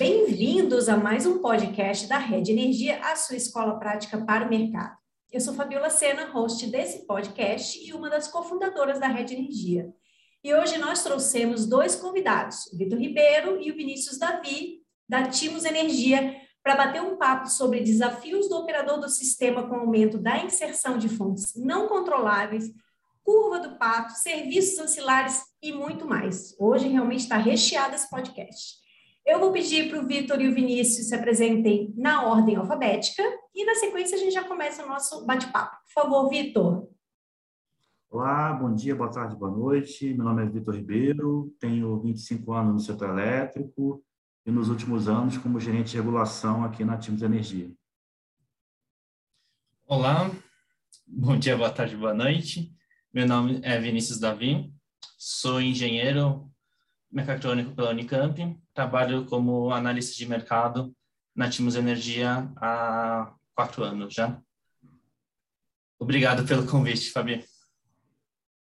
Bem-vindos a mais um podcast da Rede Energia, a sua escola prática para o mercado. Eu sou Fabiola Sena, host desse podcast e uma das cofundadoras da Rede Energia. E hoje nós trouxemos dois convidados, o Vitor Ribeiro e o Vinícius Davi, da Timos Energia, para bater um papo sobre desafios do operador do sistema com o aumento da inserção de fontes não controláveis, curva do pato, serviços ancilares e muito mais. Hoje realmente está recheado esse podcast. Eu vou pedir para o Vitor e o Vinícius se apresentem na ordem alfabética e, na sequência, a gente já começa o nosso bate-papo. Por favor, Vitor. Olá, bom dia, boa tarde, boa noite. Meu nome é Vitor Ribeiro, tenho 25 anos no setor elétrico e, nos últimos anos, como gerente de regulação aqui na Timos Energia. Olá, bom dia, boa tarde, boa noite. Meu nome é Vinícius Davi, sou engenheiro mecatrônico pela Unicamp, trabalho como analista de mercado na Timos Energia há quatro anos já. Obrigado pelo convite, Fabi.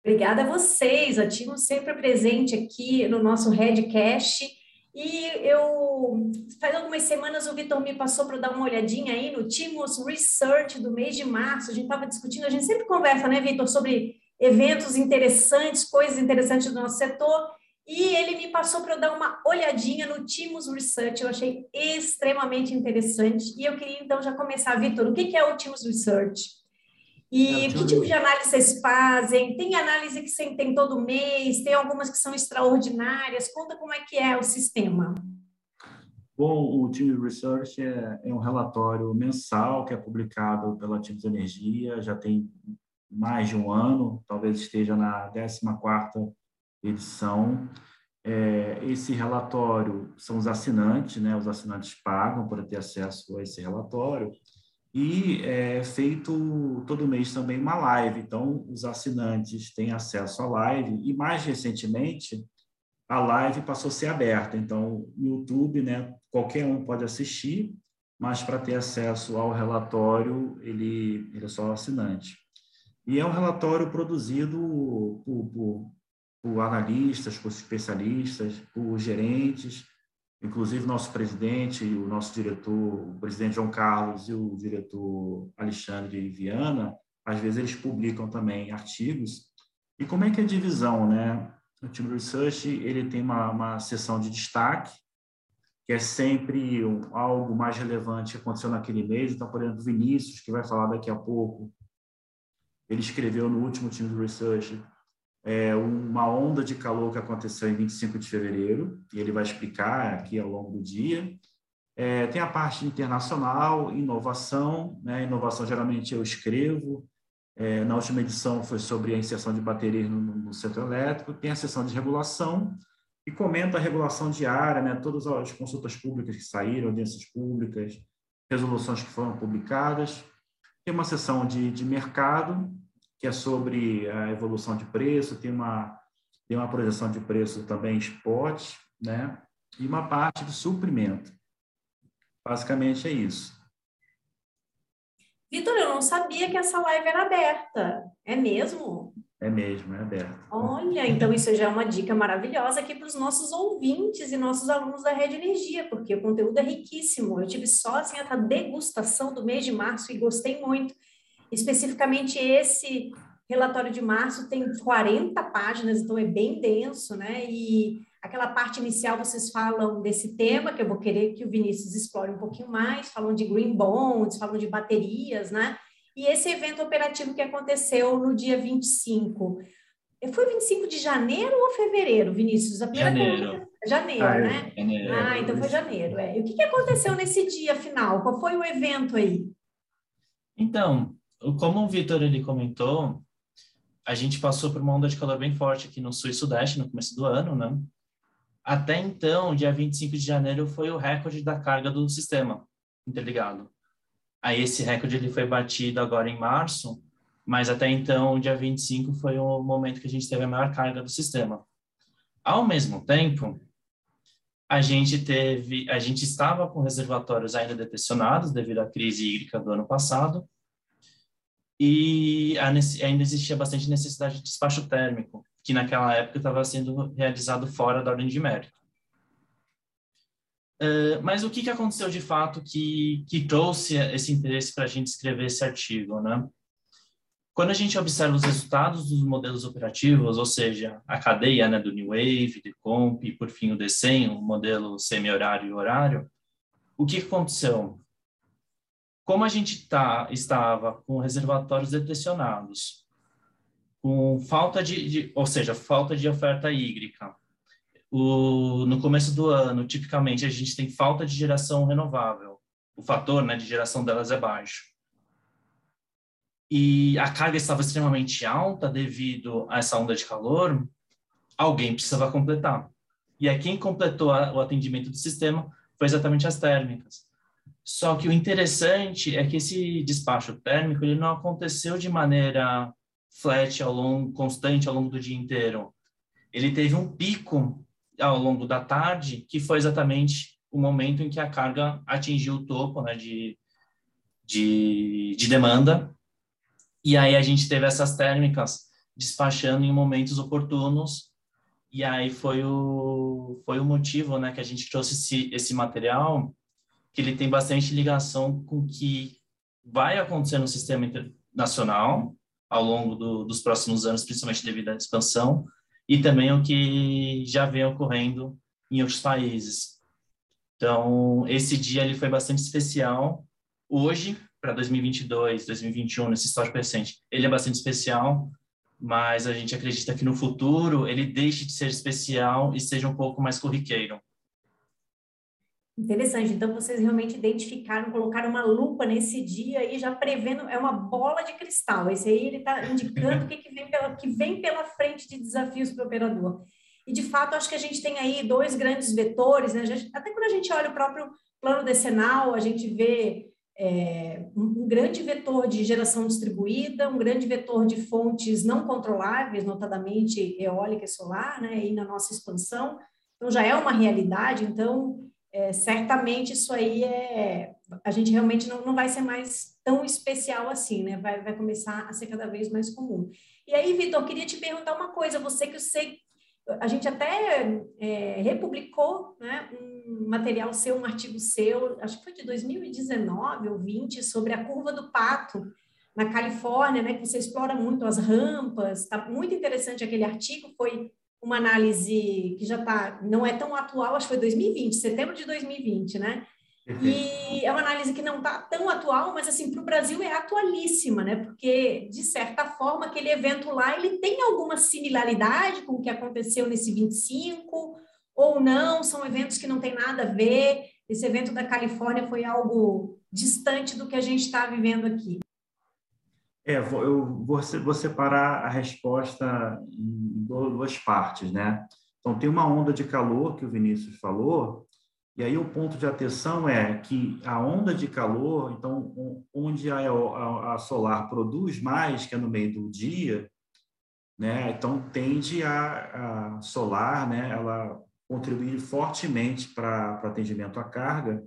Obrigada a vocês, a Timos sempre presente aqui no nosso Redcast. E eu, faz algumas semanas, o Vitor me passou para dar uma olhadinha aí no Timos Research do mês de março. A gente estava discutindo, a gente sempre conversa, né, Vitor, sobre eventos interessantes, coisas interessantes do nosso setor. E ele me passou para eu dar uma olhadinha no Timos Research, eu achei extremamente interessante. E eu queria então já começar, Vitor, o que é o Timos Research? E é, que tipo de análise vocês fazem? Tem análise que você tem todo mês? Tem algumas que são extraordinárias? Conta como é que é o sistema. Bom, o Timos Research é, é um relatório mensal que é publicado pela Timos Energia, já tem mais de um ano, talvez esteja na 14ª edição. É, esse relatório são os assinantes, né? Os assinantes pagam para ter acesso a esse relatório e é feito todo mês também uma live. Então, os assinantes têm acesso à live e mais recentemente a live passou a ser aberta. Então, no YouTube, né? Qualquer um pode assistir, mas para ter acesso ao relatório ele, ele é só assinante. E é um relatório produzido por, por por analistas, por especialistas, por gerentes, inclusive nosso presidente o nosso diretor, o presidente João Carlos e o diretor Alexandre Viana, às vezes eles publicam também artigos. E como é que é a divisão, né? O Team Research ele tem uma, uma de destaque, que é sempre um, algo mais relevante que aconteceu naquele mês. Então, por exemplo, Vinícius, que vai falar daqui a pouco, ele escreveu no último Team Research é, uma onda de calor que aconteceu em 25 de fevereiro, e ele vai explicar aqui ao longo do dia. É, tem a parte internacional, inovação, né? inovação geralmente eu escrevo, é, na última edição foi sobre a inserção de baterias no, no elétrico, tem a sessão de regulação, e comenta a regulação diária, né? todas as consultas públicas que saíram, audiências públicas, resoluções que foram publicadas. Tem uma sessão de, de mercado, que é sobre a evolução de preço, tem uma, tem uma projeção de preço também spot, né? E uma parte de suprimento. Basicamente é isso. Vitor, eu não sabia que essa live era aberta. É mesmo? É mesmo, é aberta. Olha, então isso já é uma dica maravilhosa aqui para os nossos ouvintes e nossos alunos da Rede Energia, porque o conteúdo é riquíssimo. Eu tive só assim, essa degustação do mês de março e gostei muito. Especificamente esse relatório de março tem 40 páginas, então é bem denso, né? E aquela parte inicial vocês falam desse tema, que eu vou querer que o Vinícius explore um pouquinho mais, falam de green bonds, falam de baterias, né? E esse evento operativo que aconteceu no dia 25. Foi 25 de janeiro ou fevereiro, Vinícius? A janeiro. Janeiro, ah, é. né? Janeiro. Ah, então foi janeiro. É. E o que, que aconteceu nesse dia final? Qual foi o evento aí? Então, como o Vitor ele comentou, a gente passou por uma onda de calor bem forte aqui no sul e sudeste no começo do ano, né? Até então, dia 25 de janeiro foi o recorde da carga do sistema interligado. Aí esse recorde ele foi batido agora em março, mas até então, dia 25 foi o momento que a gente teve a maior carga do sistema. Ao mesmo tempo, a gente teve, a gente estava com reservatórios ainda detencionados devido à crise hídrica do ano passado, e ainda existia bastante necessidade de despacho térmico, que naquela época estava sendo realizado fora da ordem de mérito. Uh, mas o que, que aconteceu de fato que, que trouxe esse interesse para a gente escrever esse artigo, né? Quando a gente observa os resultados dos modelos operativos, ou seja, a cadeia né, do New Wave, do Comp e, por fim, o DCEM, o modelo semi-horário e horário, o que aconteceu? Como a gente tá, estava com reservatórios depressionados, com falta de, de, ou seja, falta de oferta hídrica, o, no começo do ano, tipicamente, a gente tem falta de geração renovável. O fator né, de geração delas é baixo e a carga estava extremamente alta devido a essa onda de calor, alguém precisava completar. E aí quem completou a, o atendimento do sistema foi exatamente as térmicas. Só que o interessante é que esse despacho térmico ele não aconteceu de maneira flat ao longo, constante ao longo do dia inteiro. Ele teve um pico ao longo da tarde, que foi exatamente o momento em que a carga atingiu o topo né, de, de, de demanda e aí a gente teve essas térmicas despachando em momentos oportunos. E aí foi o, foi o motivo né, que a gente trouxe esse, esse material, que ele tem bastante ligação com o que vai acontecer no sistema internacional ao longo do, dos próximos anos, principalmente devido à expansão, e também o que já vem ocorrendo em outros países. Então, esse dia ele foi bastante especial. Hoje, para 2022, 2021, nesse histórico recente, ele é bastante especial, mas a gente acredita que no futuro ele deixe de ser especial e seja um pouco mais corriqueiro. Interessante. Então, vocês realmente identificaram, colocaram uma lupa nesse dia e já prevendo, é uma bola de cristal. Esse aí ele está indicando o que, que, vem pela, que vem pela frente de desafios para o operador. E, de fato, acho que a gente tem aí dois grandes vetores. Né? Gente, até quando a gente olha o próprio plano decenal, a gente vê é, um grande vetor de geração distribuída, um grande vetor de fontes não controláveis, notadamente eólica e solar, né, e na nossa expansão. Então, já é uma realidade, então, é, certamente isso aí é. A gente realmente não, não vai ser mais tão especial assim, né? Vai, vai começar a ser cada vez mais comum. E aí, Vitor, queria te perguntar uma coisa, você que eu sei a gente até é, republicou né, um material seu, um artigo seu, acho que foi de 2019 ou 20, sobre a curva do pato na Califórnia, né, que você explora muito as rampas, está muito interessante aquele artigo, foi uma análise que já está, não é tão atual, acho que foi 2020, setembro de 2020, né? E é uma análise que não está tão atual, mas assim, para o Brasil é atualíssima, né? Porque, de certa forma, aquele evento lá ele tem alguma similaridade com o que aconteceu nesse 25, ou não, são eventos que não tem nada a ver. Esse evento da Califórnia foi algo distante do que a gente está vivendo aqui. É, eu vou, separar a resposta em duas partes, né? Então, tem uma onda de calor que o Vinícius falou, e aí o ponto de atenção é que a onda de calor, então onde a, a, a solar produz mais, que é no meio do dia, né? Então tende a, a solar, né? Ela contribuir fortemente para atendimento à carga.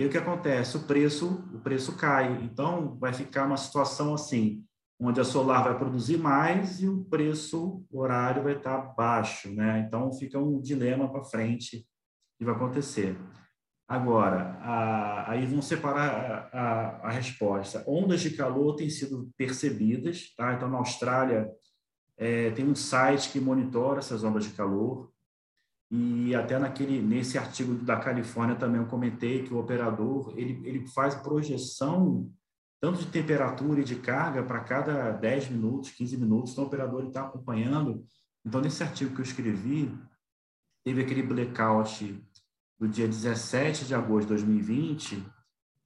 E o que acontece? O preço, o preço cai. Então vai ficar uma situação assim, onde a solar vai produzir mais e o preço horário vai estar baixo, né? Então fica um dilema para frente que vai acontecer. Agora, a, aí vão separar a, a, a, resposta. Ondas de calor têm sido percebidas, tá? Então, na Austrália, é, tem um site que monitora essas ondas de calor, e até naquele, nesse artigo da Califórnia também eu comentei que o operador ele, ele faz projeção tanto de temperatura e de carga para cada 10 minutos, 15 minutos, então o operador está acompanhando. Então, nesse artigo que eu escrevi, teve aquele blackout do dia 17 de agosto de 2020,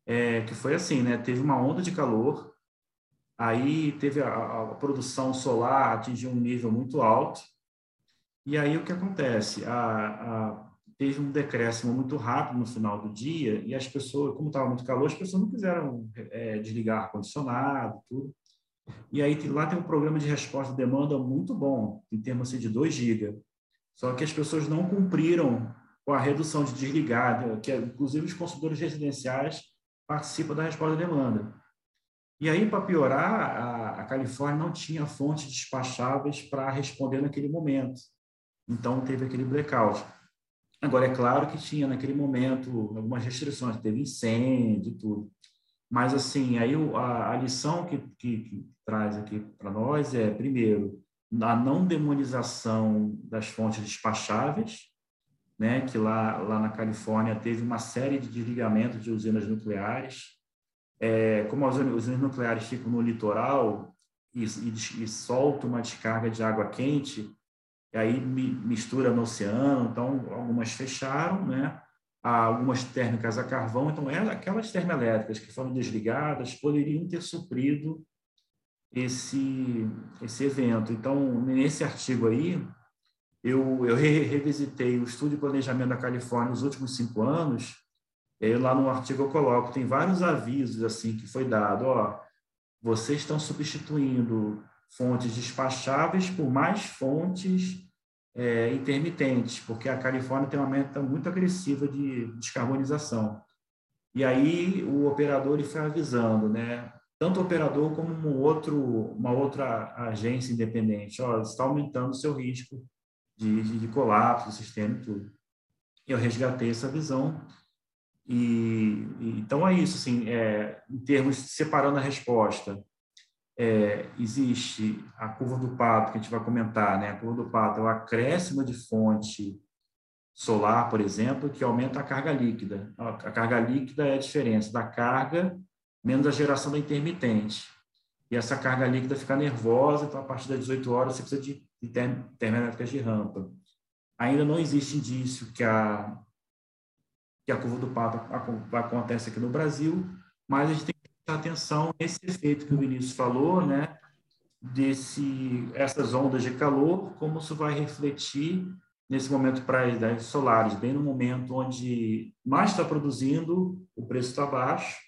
é, que foi assim, né? Teve uma onda de calor, aí teve a, a, produção solar atingiu um nível muito alto, e aí o que acontece? A, a, teve um decréscimo muito rápido no final do dia, e as pessoas, como estava muito calor, as pessoas não quiseram é, desligar ar-condicionado, tudo. E aí lá tem um programa de resposta à demanda muito bom, em termos assim, de 2 GB. Só que as pessoas não cumpriram com a redução de desligado, que é, inclusive os consumidores residenciais participam da resposta à demanda. E aí, para piorar, a, a Califórnia não tinha fontes despacháveis para responder naquele momento. Então, teve aquele blackout. Agora, é claro que tinha naquele momento algumas restrições, teve incêndio e tudo. Mas, assim, aí a, a lição que, que, que traz aqui para nós é, primeiro, a não demonização das fontes despacháveis, né, que lá, lá na Califórnia teve uma série de desligamentos de usinas nucleares. É, como as usinas nucleares ficam no litoral e, e, e soltam uma descarga de água quente, aí mistura no oceano, então algumas fecharam, né? algumas térmicas a carvão, então aquelas termoelétricas que foram desligadas poderiam ter suprido esse, esse evento. Então, nesse artigo aí, eu, eu revisitei o estudo de planejamento da Califórnia nos últimos cinco anos, e aí lá no artigo eu coloco, tem vários avisos assim que foi dado, ó, vocês estão substituindo fontes despacháveis por mais fontes é, intermitentes, porque a Califórnia tem uma meta muito agressiva de descarbonização. E aí o operador ele foi avisando, né? Tanto o operador como um outro, uma outra agência independente, ó, está aumentando o seu risco de, de, de colapso do sistema e tudo. Eu resgatei essa visão e, e então é isso, assim, é, em termos separando a resposta, é, existe a curva do pato, que a gente vai comentar, né? A curva do pato é o acréscimo de fonte solar, por exemplo, que aumenta a carga líquida. A carga líquida é a diferença da carga menos a geração da intermitente. E essa carga líquida fica nervosa, então a partir das 18 horas você precisa de, termoelétricas de rampa. Ainda não existe indício que a que a curva do pato acontece aqui no Brasil, mas a gente tem atenção nesse efeito que o Vinícius falou, né? Desse, essas ondas de calor, como isso vai refletir nesse momento para as idades solares, bem no momento onde mais está produzindo, o preço está baixo.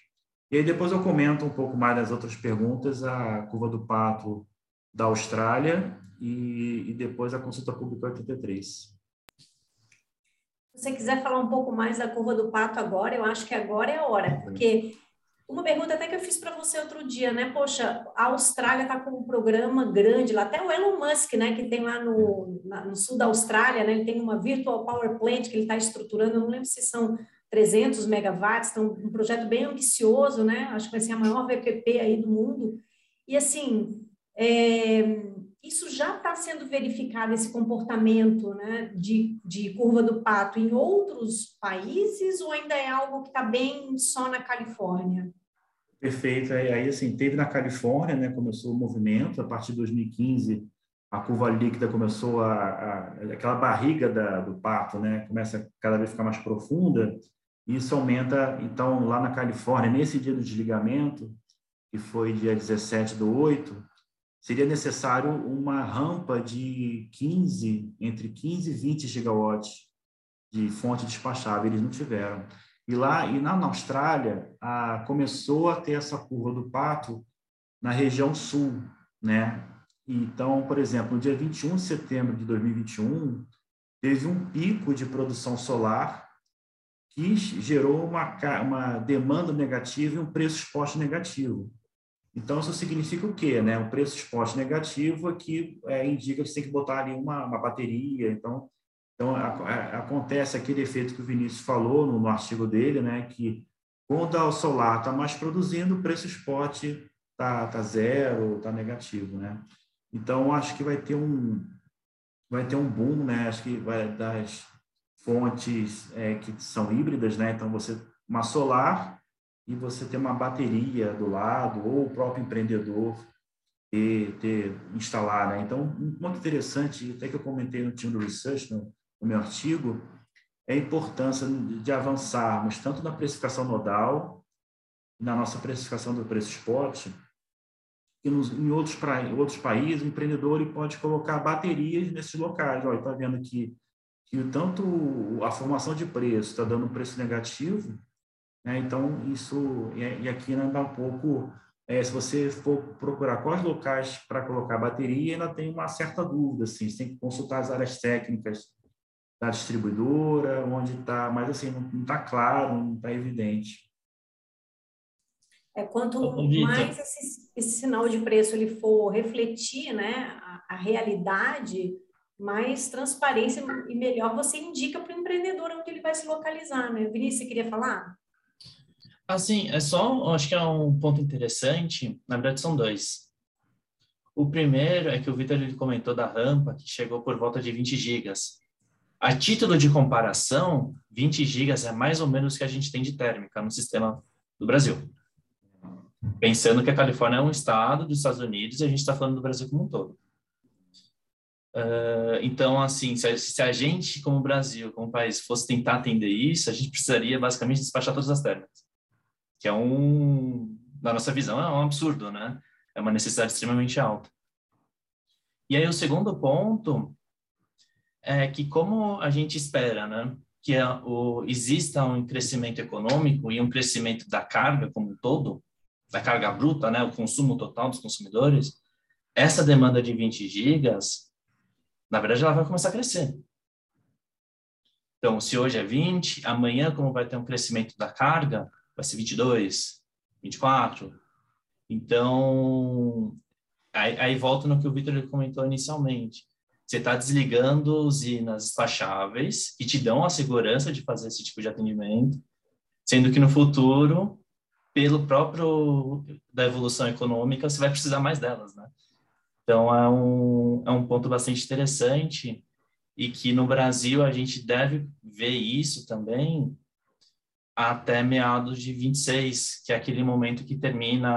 E aí depois eu comento um pouco mais das outras perguntas, a curva do pato da Austrália e, e depois a consulta pública 83. Se você quiser falar um pouco mais da curva do pato agora, eu acho que agora é a hora, porque uma pergunta até que eu fiz para você outro dia, né? Poxa, a Austrália está com um programa grande lá, até o Elon Musk, né? Que tem lá no, na, no sul da Austrália, né? Ele tem uma Virtual Power Plant que ele está estruturando, eu não lembro se são 300 megawatts, então um projeto bem ambicioso, né? Acho que vai ser a maior VPP aí do mundo. E assim, é, isso já sendo verificado, esse comportamento né, de, de curva do pato em outros países ou ainda é algo que está bem só na Califórnia? Perfeito. Aí, assim, teve na Califórnia, né, começou o movimento, a partir de 2015, a curva líquida começou a, a aquela barriga da, do pato, né, começa a cada vez ficar mais profunda, e isso aumenta, então, lá na Califórnia, nesse dia do desligamento, que foi dia 17 do 8, seria necessário uma rampa de 15, entre 15 e 20 gigawatts de fonte despachável, eles não tiveram. E lá e na, Austrália, a, começou a ter essa curva do pato na região sul, né? Então, por exemplo, no dia 21 de setembro de 2021, teve um pico de produção solar que gerou uma, uma demanda negativa e um preço exposto negativo. Então, isso significa o quê? Né? O preço spot negativo aqui é, indica que você tem que botar ali uma, uma bateria. Então, então a, a, acontece aquele efeito que o Vinícius falou no, no artigo dele, né? que quando o solar está mais produzindo, o preço spot está tá zero, está negativo. Né? Então, acho que vai ter um, vai ter um boom, né? acho que vai das fontes é, que são híbridas, né? então você uma solar e você ter uma bateria do lado, ou o próprio empreendedor ter, ter instalar. Né? Então, um ponto interessante, até que eu comentei no time do Research, no, no meu artigo, é a importância de avançarmos tanto na precificação nodal, na nossa precificação do preço spot, que nos, em outros, pra, outros países, o empreendedor ele pode colocar baterias nesses locais. Olha, está vendo que, que tanto a formação de preço está dando um preço negativo, né? Então, isso, e aqui ainda dá um pouco, é, se você for procurar quais locais para colocar bateria, ainda tem uma certa dúvida, assim, você tem que consultar as áreas técnicas da distribuidora, onde está, mas assim, não está claro, não está evidente. É, quanto mais esse, esse, sinal de preço ele for refletir né, a, a realidade, mais transparência e melhor você indica para o empreendedor onde ele vai se localizar, né? Vinícius, você queria falar? Assim, é só, acho que é um ponto interessante, na verdade são dois. O primeiro é que o Vitor ele comentou da rampa, que chegou por volta de 20 gigas. A título de comparação, 20 gigas é mais ou menos o que a gente tem de térmica no sistema do Brasil. Pensando que a Califórnia é um estado dos Estados Unidos e a gente está falando do Brasil como um todo. Uh, então, assim, se a, se a, gente, como Brasil, como país, fosse tentar atender isso, a gente precisaria basicamente despachar todas as térmicas que é um, na nossa visão, é um absurdo, né? É uma necessidade extremamente alta. E aí o segundo ponto é que como a gente espera, né, que a, o, exista um crescimento econômico e um crescimento da carga como um todo, da carga bruta, né, o consumo total dos consumidores, essa demanda de 20 gigas, na verdade, ela vai começar a crescer. Então, se hoje é 20, amanhã, como vai ter um crescimento da carga, vai ser 22, 24. Então, aí, aí volta no que o Victor comentou inicialmente. Você está desligando usinas despacháveis que te dão a segurança de fazer esse tipo de atendimento, sendo que no futuro, pelo próprio da evolução econômica, você vai precisar mais delas, né? Então, é um, é um ponto bastante interessante e que no Brasil a gente deve ver isso também até meados de 26, que é aquele momento que termina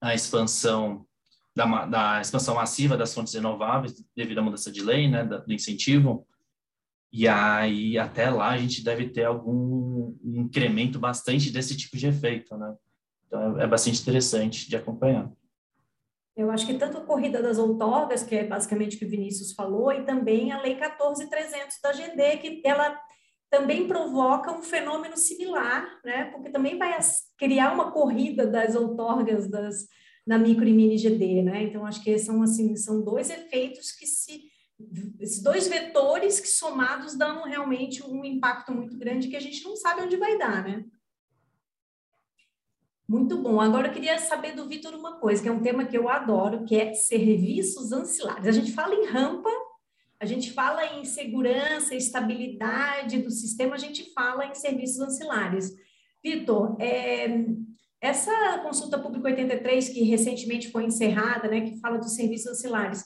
a expansão da, da expansão massiva das fontes renováveis devido à mudança de lei, né, do incentivo. E aí até lá a gente deve ter algum incremento bastante desse tipo de efeito, né? Então é, é bastante interessante de acompanhar. Eu acho que tanto a corrida das outorgas, que é basicamente o que o Vinícius falou, e também a Lei 14300 da GD, que ela também provoca um fenômeno similar, né? Porque também vai criar uma corrida das outorgas das, na micro e mini GD, né? Então acho que são assim são dois efeitos que se esses dois vetores que somados dão realmente um impacto muito grande que a gente não sabe onde vai dar, né? Muito bom. Agora eu queria saber do Vitor uma coisa, que é um tema que eu adoro, que é serviços ancilares. A gente fala em rampa, a gente fala em segurança, estabilidade do sistema, a gente fala em serviços ancilares. Vitor, é, essa consulta pública 83, que recentemente foi encerrada, né, que fala dos serviços ancilares,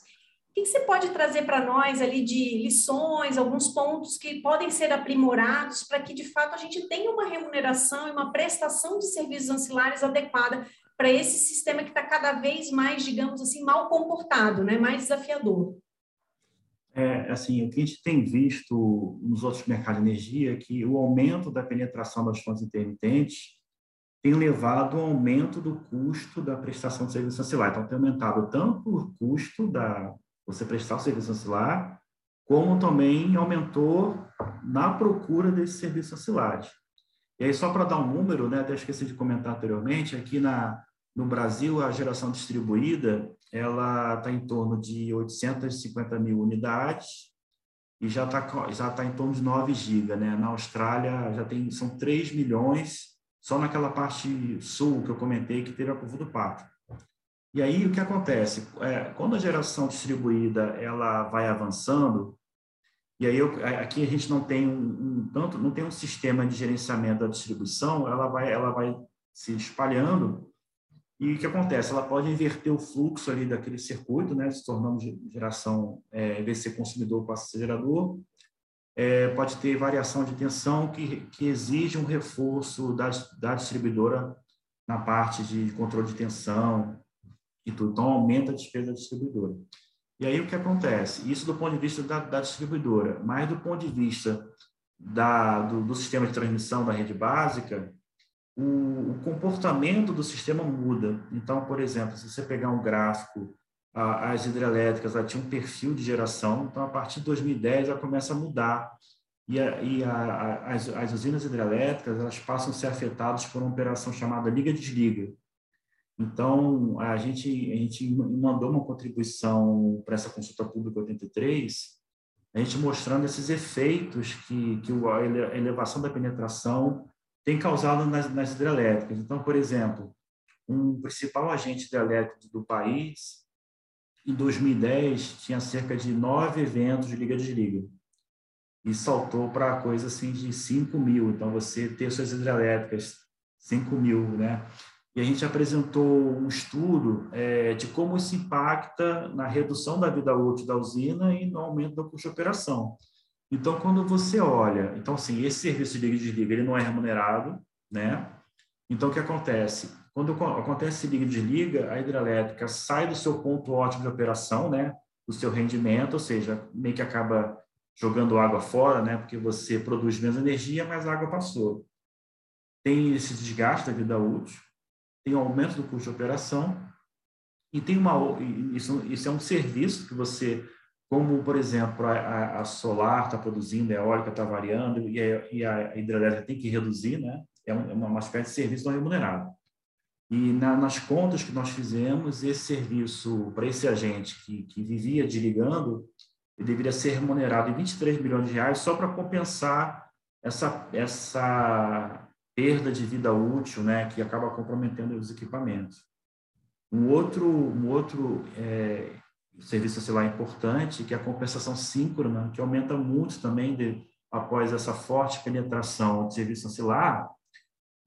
o que, que você pode trazer para nós ali de lições, alguns pontos que podem ser aprimorados para que, de fato, a gente tenha uma remuneração e uma prestação de serviços ancilares adequada para esse sistema que está cada vez mais, digamos assim, mal comportado, né, mais desafiador? É, assim, o que a gente tem visto nos outros mercados de energia é que o aumento da penetração das fontes intermitentes tem levado ao aumento do custo da prestação de serviço ancilar. Então, tem aumentado tanto o custo da você prestar o serviço ancilar, como também aumentou na procura desses serviços ancilares. E aí, só para dar um número, né, até esqueci de comentar anteriormente, aqui na, no Brasil, a geração distribuída ela está em torno de 850 mil unidades e já está já tá em torno de 9 GB. Né? Na Austrália, já tem, são 3 milhões só naquela parte sul que eu comentei que teve a curva do pato. E aí, o que acontece? É, quando a geração distribuída ela vai avançando, e aí eu, aqui a gente não tem um, um, tanto não tem um sistema de gerenciamento da distribuição, ela vai ela vai se espalhando e o que acontece? Ela pode inverter o fluxo ali daquele circuito, né, se tornando geração, é, em vez de ser consumidor, passa a ser gerador. É, pode ter variação de tensão que, que exige um reforço da, da distribuidora na parte de controle de tensão e tudo. Então, aumenta a despesa da distribuidora. E aí, o que acontece? Isso do ponto de vista da, da distribuidora, mas do ponto de vista da, do, do sistema de transmissão da rede básica, o, comportamento do sistema muda. Então, por exemplo, se você pegar um gráfico, a, as hidrelétricas ela tinha um perfil de geração, então a partir de 2010 ela começa a mudar. E, a, e a, as, as usinas hidrelétricas elas passam a ser afetadas por uma operação chamada liga-desliga. Então, a gente, a gente mandou uma contribuição para essa consulta pública 83, a gente mostrando esses efeitos que, que a elevação da penetração tem causado nas, nas hidrelétricas. Então, por exemplo, um principal agente hidrelétrico do país, em 2010 tinha cerca de nove eventos de liga-desliga e saltou para coisa assim de 5 mil. Então, você ter suas hidrelétricas 5 mil, né? E a gente apresentou um estudo é, de como isso impacta na redução da vida útil da usina e no aumento da custo de operação. Então, quando você olha, então, assim, esse serviço de liga e desliga, ele não é remunerado, né? Então, o que acontece? Quando acontece liga e desliga, a hidrelétrica sai do seu ponto ótimo de operação, né? Do seu rendimento, ou seja, meio que acaba jogando água fora, né? Porque você produz menos energia, mas a água passou. Tem esse desgaste da vida útil, tem o aumento do custo de operação e tem uma isso, isso é um serviço que você como por exemplo a, a solar está produzindo a eólica está variando e a, e a, hidrelétrica tem que reduzir né? É, é uma, uma espécie de serviço não remunerado. E na, nas contas que nós fizemos esse serviço para esse agente que, que vivia desligando ele deveria ser remunerado em 23 milhões de reais só para compensar essa essa perda de vida útil, né, que acaba comprometendo os equipamentos. Um outro, um outro é, serviço sei lá, importante, que é a compensação síncrona, que aumenta muito também de, após essa forte penetração de serviço ancilar,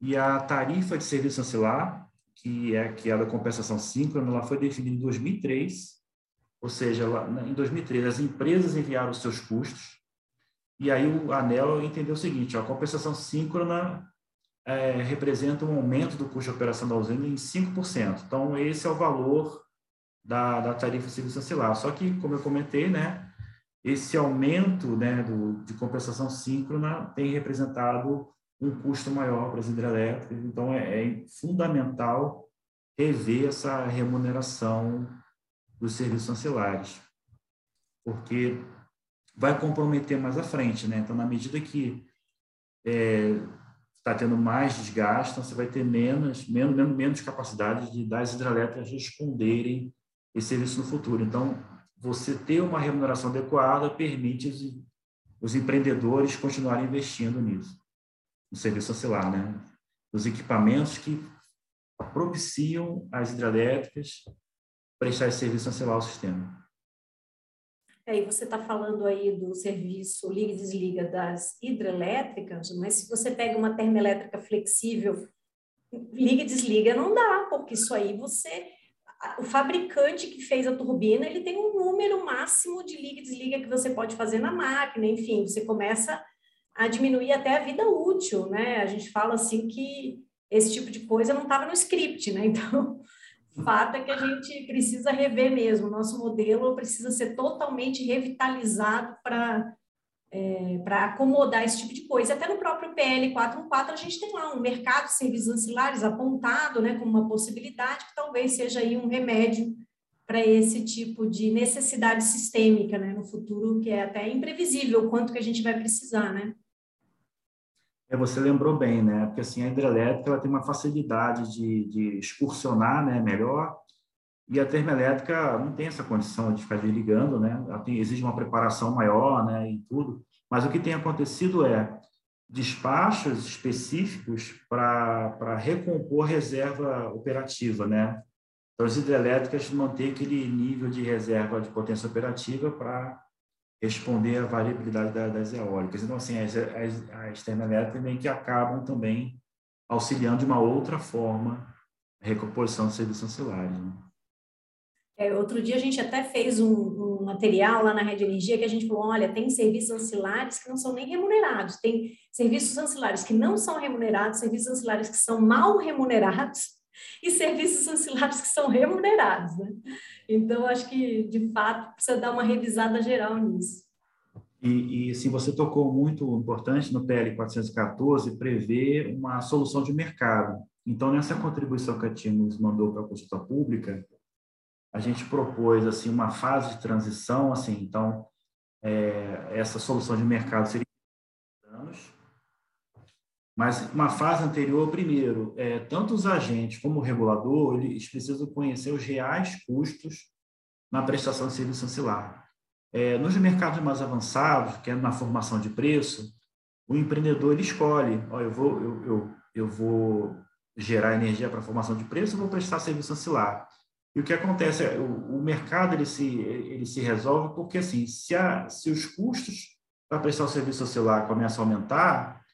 e a tarifa de serviço ancilar, que é, que é da compensação síncrona, ela foi definida em 2003, ou seja, em 2003 as empresas enviaram os seus custos, e aí o ANEL entendeu o seguinte, a compensação síncrona é, representa um aumento do custo de operação da usina em 5%. Então, esse é o valor da, da tarifa serviço ancilar. Só que, como eu comentei, né, esse aumento né, do, de compensação síncrona tem representado um custo maior para as hidrelétricas. Então, é, é fundamental rever essa remuneração dos serviços ancilares, porque vai comprometer mais à frente. Né? Então, na medida que é, está tendo mais desgaste, então você vai ter menos, menos, menos, menos capacidade de das hidrelétricas responderem esse serviço no futuro. Então, você ter uma remuneração adequada permite os, os empreendedores continuarem investindo nisso, no serviço ancilar, né? Os equipamentos que propiciam as hidrelétricas prestar esse serviço ancilar ao sistema. É, você está falando aí do serviço liga e desliga das hidrelétricas, mas se você pega uma termoelétrica flexível, liga e desliga não dá, porque isso aí você o fabricante que fez a turbina, ele tem um número máximo de liga e desliga que você pode fazer na máquina, enfim, você começa a diminuir até a vida útil, né? A gente fala assim que esse tipo de coisa não estava no script, né? Então, fato é que a gente precisa rever mesmo. O nosso modelo precisa ser totalmente revitalizado para é, para acomodar esse tipo de coisa. Até no próprio PL 414 a gente tem lá um mercado de serviços ancilares apontado né, como uma possibilidade que talvez seja aí um remédio para esse tipo de necessidade sistêmica né, no futuro, que é até imprevisível o quanto que a gente vai precisar, né? É, você lembrou bem, né? Porque assim, a hidrelétrica ela tem uma facilidade de, de excursionar né, melhor, e a termoelétrica não tem essa condição de ficar desligando, né? Ela tem, exige uma preparação maior né, e tudo. Mas o que tem acontecido é despachos específicos para recompor reserva operativa, né? Então, as hidrelétricas manter aquele nível de reserva de potência operativa para responder à variabilidade das eólicas. Então, assim, as, as, as termoelétricas meio que acabam também auxiliando de uma outra forma a recomposição dos serviços ancilares. Né? É, outro dia a gente até fez um, um, material lá na Rede Energia que a gente falou, olha, tem serviços ancilares que não são nem remunerados, tem serviços ancilares que não são remunerados, serviços ancilares que são mal remunerados e serviços ancilares que são remunerados, né? Então, acho que, de fato, precisa dar uma revisada geral nisso. E, e se você tocou muito importante no PL 414, prevê uma solução de mercado. Então, nessa contribuição que a TIM nos mandou para a consulta pública, a gente propôs assim uma fase de transição, assim, então é, essa solução de mercado seria anos, mas uma fase anterior, primeiro, é, tanto os agentes como o regulador, eles precisam conhecer os reais custos na prestação de serviço ancilar. É, nos mercados mais avançados, que é na formação de preço, o empreendedor escolhe, ó, eu vou eu, eu, eu vou gerar energia para formação de preço, ou vou prestar serviço ancilar. E o que acontece é o, o mercado ele se ele se resolve porque assim, se a, se os custos para prestar o serviço celular começam a aumentar,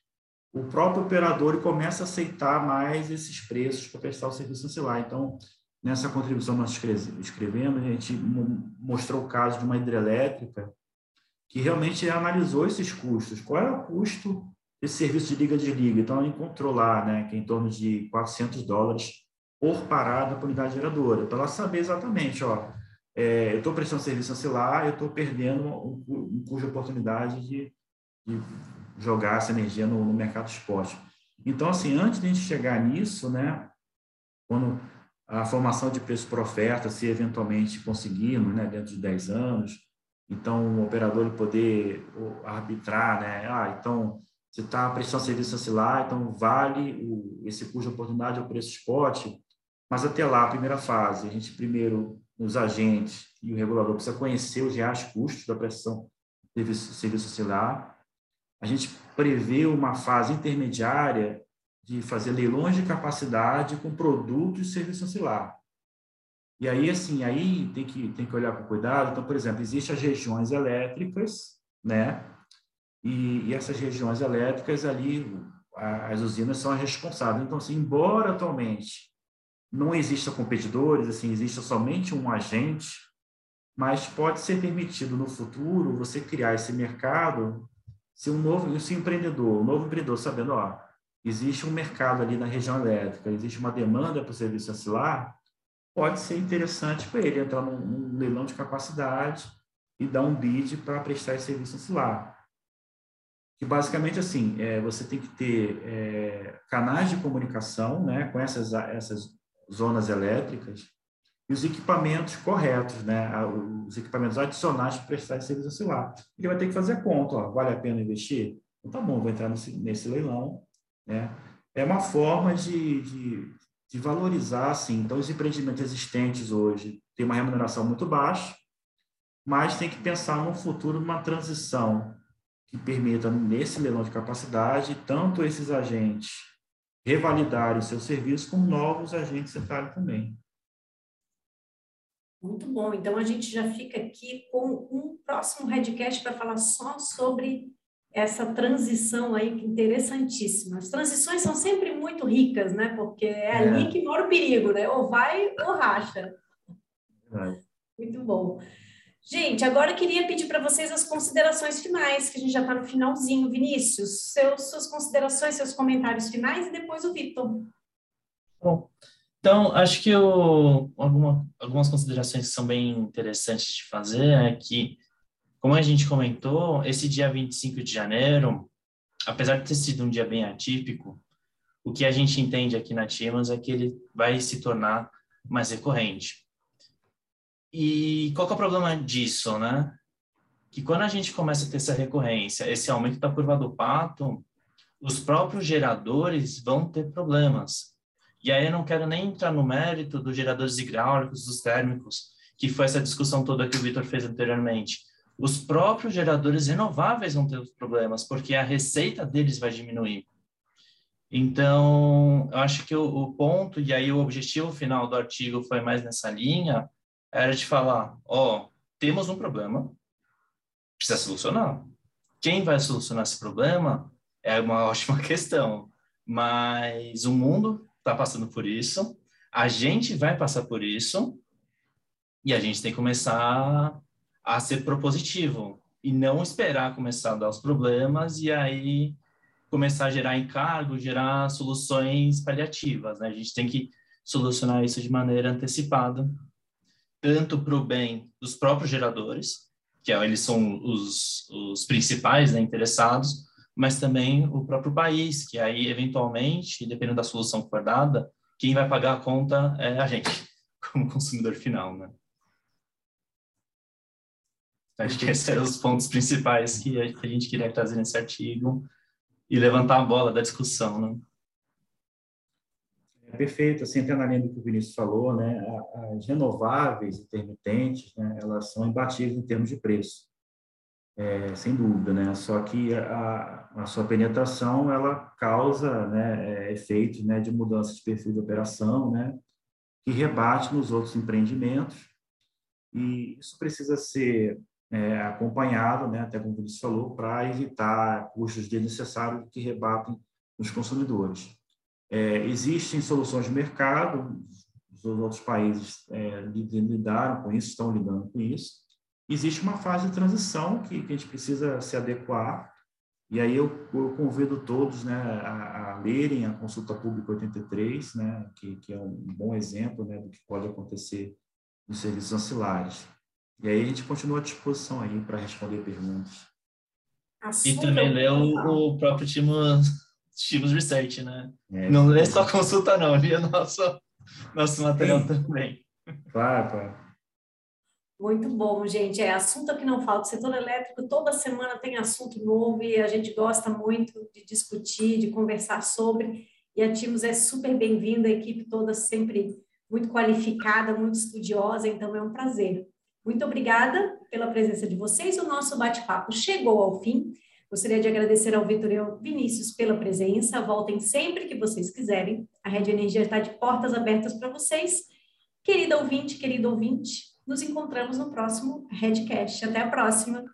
o próprio operador começa a aceitar mais esses preços para prestar o serviço celular. Então, nessa contribuição que nós escrevemos, a gente mostrou o caso de uma hidrelétrica que realmente analisou esses custos. Qual era o custo desse serviço de liga-desliga? Então, ela encontrou lá né, que em torno de 400 dólares por parada por unidade geradora, para ela saber exatamente, ó, é, eu estou prestando serviço ancilar, eu estou perdendo um, um de oportunidade de, de jogar essa energia no, no mercado esporte. Então, assim, antes de a gente chegar nisso, né, quando a formação de preço por oferta, se eventualmente conseguirmos, né, dentro de 10 anos, então o operador poder arbitrar, né, ah, então você está prestando serviço ancilar, então vale o, esse custo de oportunidade ao preço spot, mas até lá, a primeira fase, a gente primeiro, os agentes e o regulador precisa conhecer os reais custos da prestação de serviço, auxiliar. A gente prevê uma fase intermediária de fazer leilões de capacidade com produtos e serviço auxiliar. E aí, assim, aí tem que, tem que olhar com cuidado. Então, por exemplo, existem as regiões elétricas, né? E, e essas regiões elétricas ali, as usinas são as responsáveis. Então, assim, embora atualmente não exista competidores, assim, exista somente um agente, mas pode ser permitido no futuro você criar esse mercado, se um novo, se um empreendedor, um novo empreendedor sabendo, ó, existe um mercado ali na região elétrica, existe uma demanda para o serviço ancilar, pode ser interessante para ele entrar num, num, leilão de capacidade e dar um bid para prestar esse serviço ancilar. Que basicamente assim, é, você tem que ter é, canais de comunicação, né, com essas essas zonas elétricas e os equipamentos corretos, né? os equipamentos adicionais para prestar esse serviço celular. Ele vai ter que fazer a conta, ó, vale a pena investir? Então, tá bom, vou entrar nesse, nesse leilão. Né? É uma forma de, de, de valorizar, assim, então os empreendimentos existentes hoje têm uma remuneração muito baixa, mas tem que pensar no futuro numa transição que permita, nesse leilão de capacidade, tanto esses agentes revalidar o seu serviço com novos agentes entrarem também. Muito bom. Então a gente já fica aqui com um próximo Redcast para falar só sobre essa transição aí interessantíssima. As transições são sempre muito ricas, né? Porque é, é. ali que mora o perigo, né? Ou vai ou racha. É. Muito bom. Gente, agora eu queria pedir para vocês as considerações finais, que a gente já está no finalzinho. Vinícius, seus, suas considerações, seus comentários finais e depois o Vitor. Bom, então, acho que eu, alguma, algumas considerações que são bem interessantes de fazer é que, como a gente comentou, esse dia 25 de janeiro, apesar de ter sido um dia bem atípico, o que a gente entende aqui na Timos é que ele vai se tornar mais recorrente. E qual é o problema disso, né? Que quando a gente começa a ter essa recorrência, esse aumento da curva do pato, os próprios geradores vão ter problemas. E aí eu não quero nem entrar no mérito dos geradores hidráulicos, dos térmicos, que foi essa discussão toda que o Vitor fez anteriormente. Os próprios geradores renováveis vão ter problemas, porque a receita deles vai diminuir. Então, eu acho que o, o ponto, e aí o objetivo final do artigo foi mais nessa linha, era de falar, ó, oh, temos um problema, precisa solucionar. Quem vai solucionar esse problema é uma ótima questão, mas o mundo está passando por isso, a gente vai passar por isso, e a gente tem que começar a ser propositivo e não esperar começar a dar os problemas e aí começar a gerar encargo, gerar soluções paliativas, né? A gente tem que solucionar isso de maneira antecipada tanto para o bem dos próprios geradores, que é, eles são os, os principais né, interessados, mas também o próprio país, que aí, eventualmente, dependendo da solução que for dada, quem vai pagar a conta é a gente, como consumidor final, né? Acho que esses são os pontos principais que a gente queria trazer nesse artigo e levantar a bola da discussão, né? É perfeito, assim, até na linha do que o Vinícius falou, né, as renováveis intermitentes, né, elas são imbatíveis em termos de preço, é, sem dúvida, né, só que a, a sua penetração, ela causa, né, é, efeitos, né, de mudança de perfil de operação, né, que rebate nos outros empreendimentos. E isso precisa ser é, acompanhado, né, até como o Vinícius falou, para evitar custos desnecessários que rebatem nos consumidores. É, existem soluções de mercado, os outros países é, lidaram com isso, estão lidando com isso. Existe uma fase de transição que, que a gente precisa se adequar, e aí eu, eu convido todos né, a, a, lerem a Consulta Pública 83, né, que, que é um bom exemplo né, do que pode acontecer nos serviços ancilares. E aí a gente continua à disposição aí para responder perguntas. E também lê o, o próprio Timos, Timos Research, né? É, não lê só consulta não, lê nosso, nosso material também. Claro, claro. Muito bom, gente. É assunto que não falta. O setor elétrico toda semana tem assunto novo e a gente gosta muito de discutir, de conversar sobre. E a Timos é super bem-vinda, a equipe toda sempre muito qualificada, muito estudiosa, então é um prazer. Muito obrigada pela presença de vocês. O nosso bate-papo chegou ao fim. Gostaria de agradecer ao Vitor e ao Vinícius pela presença. Voltem sempre que vocês quiserem. A Rede Energia está de portas abertas para vocês. Querida ouvinte, querido ouvinte, nos encontramos no próximo Redcast. Até a próxima!